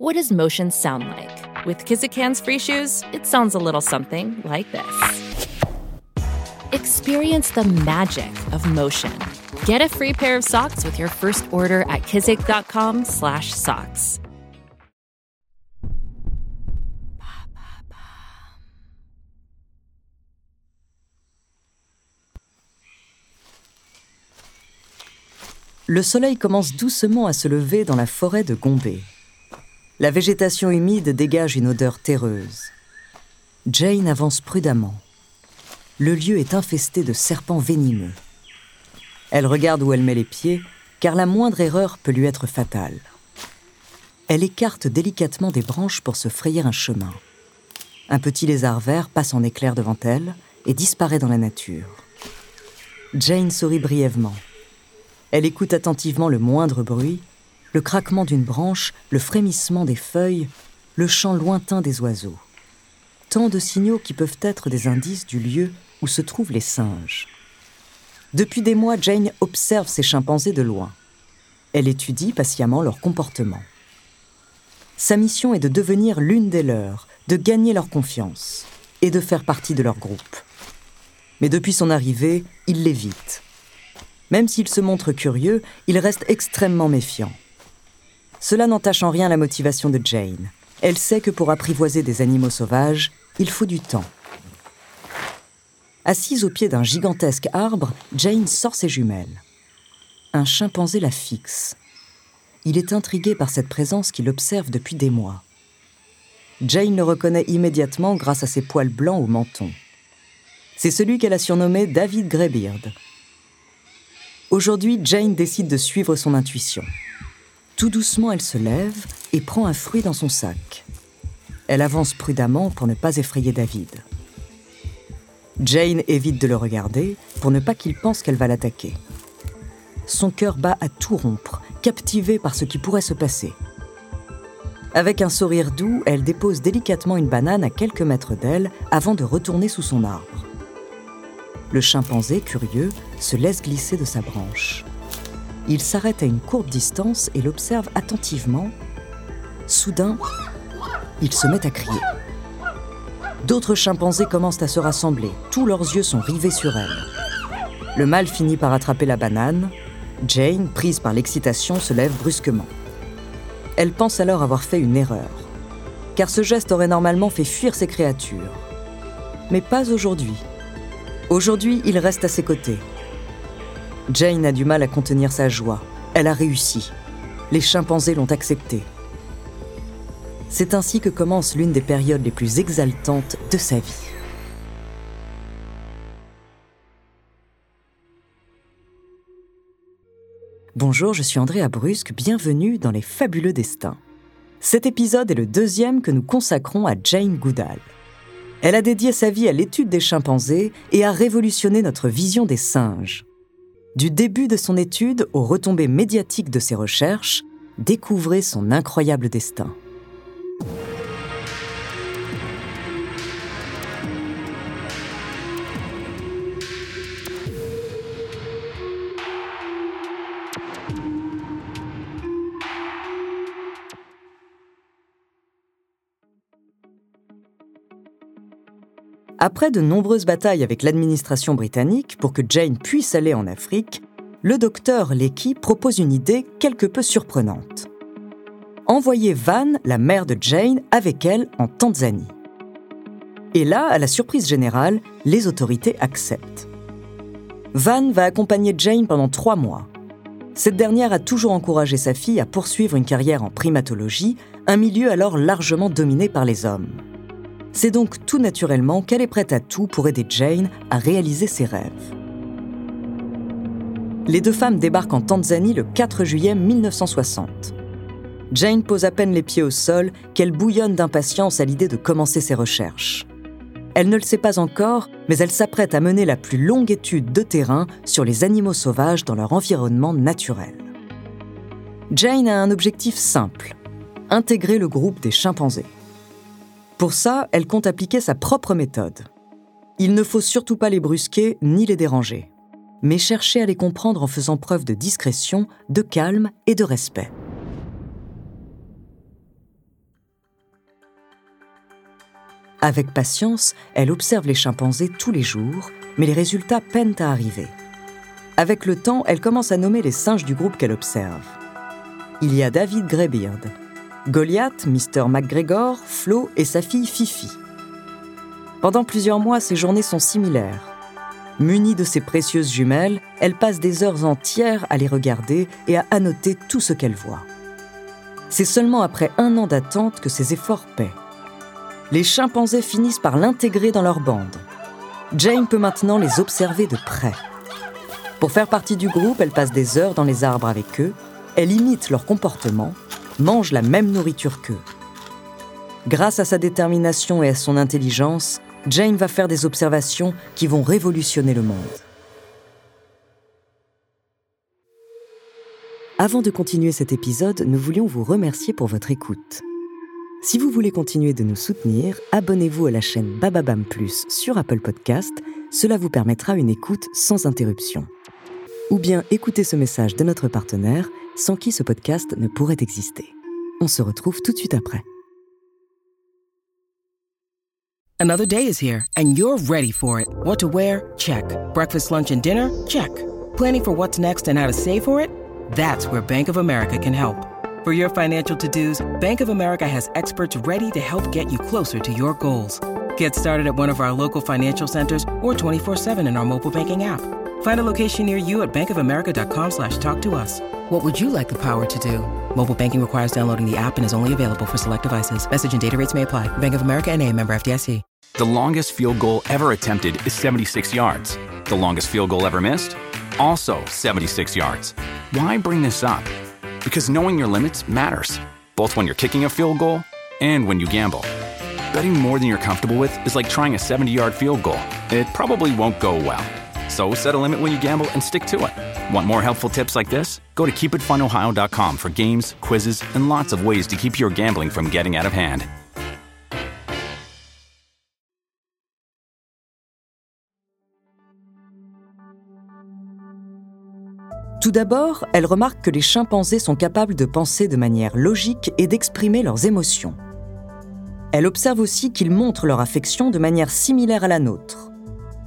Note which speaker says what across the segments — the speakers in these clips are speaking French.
Speaker 1: What does motion sound like? With Kizikans free shoes, it sounds a little something like this. Experience the magic of motion. Get a free pair of socks with your first order at kizik.com/socks.
Speaker 2: Le soleil commence doucement à se lever dans la forêt de Gombe. La végétation humide dégage une odeur terreuse. Jane avance prudemment. Le lieu est infesté de serpents venimeux. Elle regarde où elle met les pieds, car la moindre erreur peut lui être fatale. Elle écarte délicatement des branches pour se frayer un chemin. Un petit lézard vert passe en éclair devant elle et disparaît dans la nature. Jane sourit brièvement. Elle écoute attentivement le moindre bruit, le craquement d'une branche, le frémissement des feuilles, le chant lointain des oiseaux. Tant de signaux qui peuvent être des indices du lieu où se trouvent les singes. Depuis des mois, Jane observe ces chimpanzés de loin. Elle étudie patiemment leur comportement. Sa mission est de devenir l'une des leurs, de gagner leur confiance et de faire partie de leur groupe. Mais depuis son arrivée, il l'évite. Même s'il se montre curieux, il reste extrêmement méfiant. Cela n'entache en rien la motivation de Jane. Elle sait que pour apprivoiser des animaux sauvages, il faut du temps. Assise au pied d'un gigantesque arbre, Jane sort ses jumelles. Un chimpanzé la fixe. Il est intrigué par cette présence qu'il observe depuis des mois. Jane le reconnaît immédiatement grâce à ses poils blancs au menton. C'est celui qu'elle a surnommé David Greybeard. Aujourd'hui, Jane décide de suivre son intuition. Tout doucement, elle se lève et prend un fruit dans son sac. Elle avance prudemment pour ne pas effrayer David. Jane évite de le regarder pour ne pas qu'il pense qu'elle va l'attaquer. Son cœur bat à tout rompre, captivée par ce qui pourrait se passer. Avec un sourire doux, elle dépose délicatement une banane à quelques mètres d'elle avant de retourner sous son arbre. Le chimpanzé, curieux, se laisse glisser de sa branche. Il s'arrête à une courte distance et l'observe attentivement. Soudain, il se met à crier. D'autres chimpanzés commencent à se rassembler. Tous leurs yeux sont rivés sur elle. Le mâle finit par attraper la banane. Jane, prise par l'excitation, se lève brusquement. Elle pense alors avoir fait une erreur, car ce geste aurait normalement fait fuir ces créatures. Mais pas aujourd'hui. Aujourd'hui, il reste à ses côtés. Jane a du mal à contenir sa joie. Elle a réussi. Les chimpanzés l'ont accepté. C'est ainsi que commence l'une des périodes les plus exaltantes de sa vie. Bonjour, je suis Andrea Brusque, bienvenue dans Les Fabuleux Destins. Cet épisode est le deuxième que nous consacrons à Jane Goodall. Elle a dédié sa vie à l'étude des chimpanzés et a révolutionné notre vision des singes. Du début de son étude aux retombées médiatiques de ses recherches, découvrez son incroyable destin. Après de nombreuses batailles avec l'administration britannique pour que Jane puisse aller en Afrique, le docteur Lecky propose une idée quelque peu surprenante. Envoyer Van, la mère de Jane, avec elle en Tanzanie. Et là, à la surprise générale, les autorités acceptent. Van va accompagner Jane pendant trois mois. Cette dernière a toujours encouragé sa fille à poursuivre une carrière en primatologie, un milieu alors largement dominé par les hommes. C'est donc tout naturellement qu'elle est prête à tout pour aider Jane à réaliser ses rêves. Les deux femmes débarquent en Tanzanie le 4 juillet 1960. Jane pose à peine les pieds au sol qu'elle bouillonne d'impatience à l'idée de commencer ses recherches. Elle ne le sait pas encore, mais elle s'apprête à mener la plus longue étude de terrain sur les animaux sauvages dans leur environnement naturel. Jane a un objectif simple, intégrer le groupe des chimpanzés. Pour ça, elle compte appliquer sa propre méthode. Il ne faut surtout pas les brusquer ni les déranger, mais chercher à les comprendre en faisant preuve de discrétion, de calme et de respect. Avec patience, elle observe les chimpanzés tous les jours, mais les résultats peinent à arriver. Avec le temps, elle commence à nommer les singes du groupe qu'elle observe. Il y a David Greybeard, Goliath, Mr. McGregor, Flo et sa fille Fifi. Pendant plusieurs mois, ces journées sont similaires. Munie de ses précieuses jumelles, elle passe des heures entières à les regarder et à annoter tout ce qu'elle voit. C'est seulement après un an d'attente que ses efforts paient les chimpanzés finissent par l'intégrer dans leur bande. Jane peut maintenant les observer de près. Pour faire partie du groupe, elle passe des heures dans les arbres avec eux, elle imite leur comportement, mange la même nourriture qu'eux. Grâce à sa détermination et à son intelligence, Jane va faire des observations qui vont révolutionner le monde. Avant de continuer cet épisode, nous voulions vous remercier pour votre écoute. Si vous voulez continuer de nous soutenir, abonnez-vous à la chaîne Bababam Plus sur Apple Podcast, cela vous permettra une écoute sans interruption. Ou bien écoutez ce message de notre partenaire, sans qui ce podcast ne pourrait exister. On se retrouve tout de suite après.
Speaker 3: Another day is here and you're ready for it. What to wear? Check. Breakfast, lunch and dinner? Check. Planning for what's next and how to save for it? That's where Bank of America can help. For your financial to-dos, Bank of America has experts ready to help get you closer to your goals. Get started at one of our local financial centers or 24-7 in our mobile banking app. Find a location near you at bankofamerica.com slash talk to us. What would you like the power to do? Mobile banking requires downloading the app and is only available for select devices. Message and data rates may apply. Bank of America and a member FDIC.
Speaker 4: The longest field goal ever attempted is 76 yards. The longest field goal ever missed? Also 76 yards. Why bring this up? Because knowing your limits matters, both when you're kicking a field goal and when you gamble. Betting more than you're comfortable with is like trying a 70 yard field goal. It probably won't go well. So set a limit when you gamble and stick to it. Want more helpful tips like this? Go to keepitfunohio.com for games, quizzes, and lots of ways to keep your gambling from getting out of hand.
Speaker 2: Tout d'abord, elle remarque que les chimpanzés sont capables de penser de manière logique et d'exprimer leurs émotions. Elle observe aussi qu'ils montrent leur affection de manière similaire à la nôtre.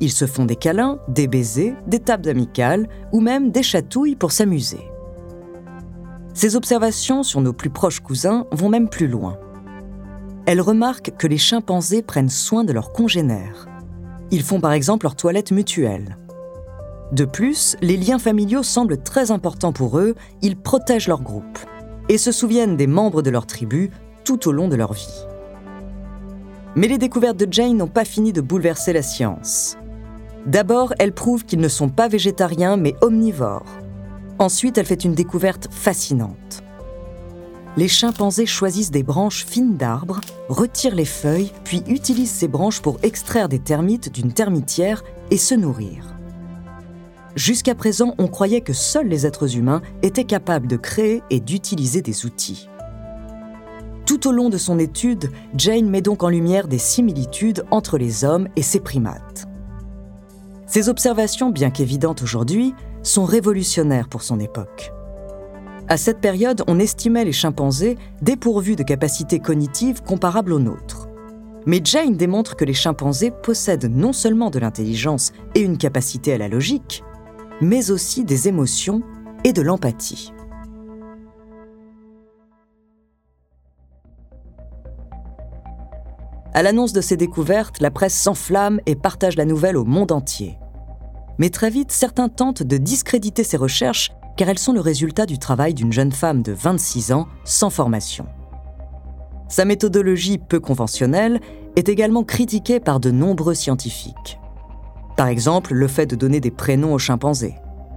Speaker 2: Ils se font des câlins, des baisers, des tables amicales ou même des chatouilles pour s'amuser. Ces observations sur nos plus proches cousins vont même plus loin. Elle remarque que les chimpanzés prennent soin de leurs congénères. Ils font par exemple leur toilette mutuelle. De plus, les liens familiaux semblent très importants pour eux, ils protègent leur groupe et se souviennent des membres de leur tribu tout au long de leur vie. Mais les découvertes de Jane n'ont pas fini de bouleverser la science. D'abord, elle prouve qu'ils ne sont pas végétariens mais omnivores. Ensuite, elle fait une découverte fascinante. Les chimpanzés choisissent des branches fines d'arbres, retirent les feuilles, puis utilisent ces branches pour extraire des termites d'une termitière et se nourrir. Jusqu'à présent, on croyait que seuls les êtres humains étaient capables de créer et d'utiliser des outils. Tout au long de son étude, Jane met donc en lumière des similitudes entre les hommes et ces primates. Ces observations, bien qu'évidentes aujourd'hui, sont révolutionnaires pour son époque. À cette période, on estimait les chimpanzés dépourvus de capacités cognitives comparables aux nôtres. Mais Jane démontre que les chimpanzés possèdent non seulement de l'intelligence et une capacité à la logique, mais aussi des émotions et de l'empathie. À l'annonce de ces découvertes, la presse s'enflamme et partage la nouvelle au monde entier. Mais très vite, certains tentent de discréditer ces recherches car elles sont le résultat du travail d'une jeune femme de 26 ans sans formation. Sa méthodologie peu conventionnelle est également critiquée par de nombreux scientifiques. Par exemple, le fait de donner des prénoms aux chimpanzés.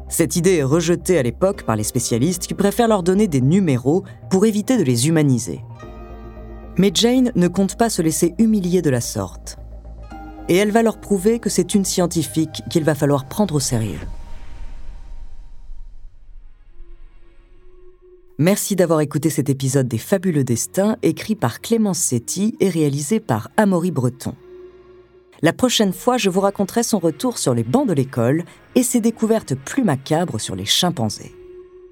Speaker 2: Cette idée est rejetée à l'époque par les spécialistes qui préfèrent leur donner des numéros pour éviter de les humaniser. Mais Jane ne compte pas se laisser humilier de la sorte. Et elle va leur prouver que c'est une scientifique qu'il va falloir prendre au sérieux. Merci d'avoir écouté cet épisode des Fabuleux Destins, écrit par Clémence Setti et réalisé par Amaury Breton. La prochaine fois, je vous raconterai son retour sur les bancs de l'école et ses découvertes plus macabres sur les chimpanzés.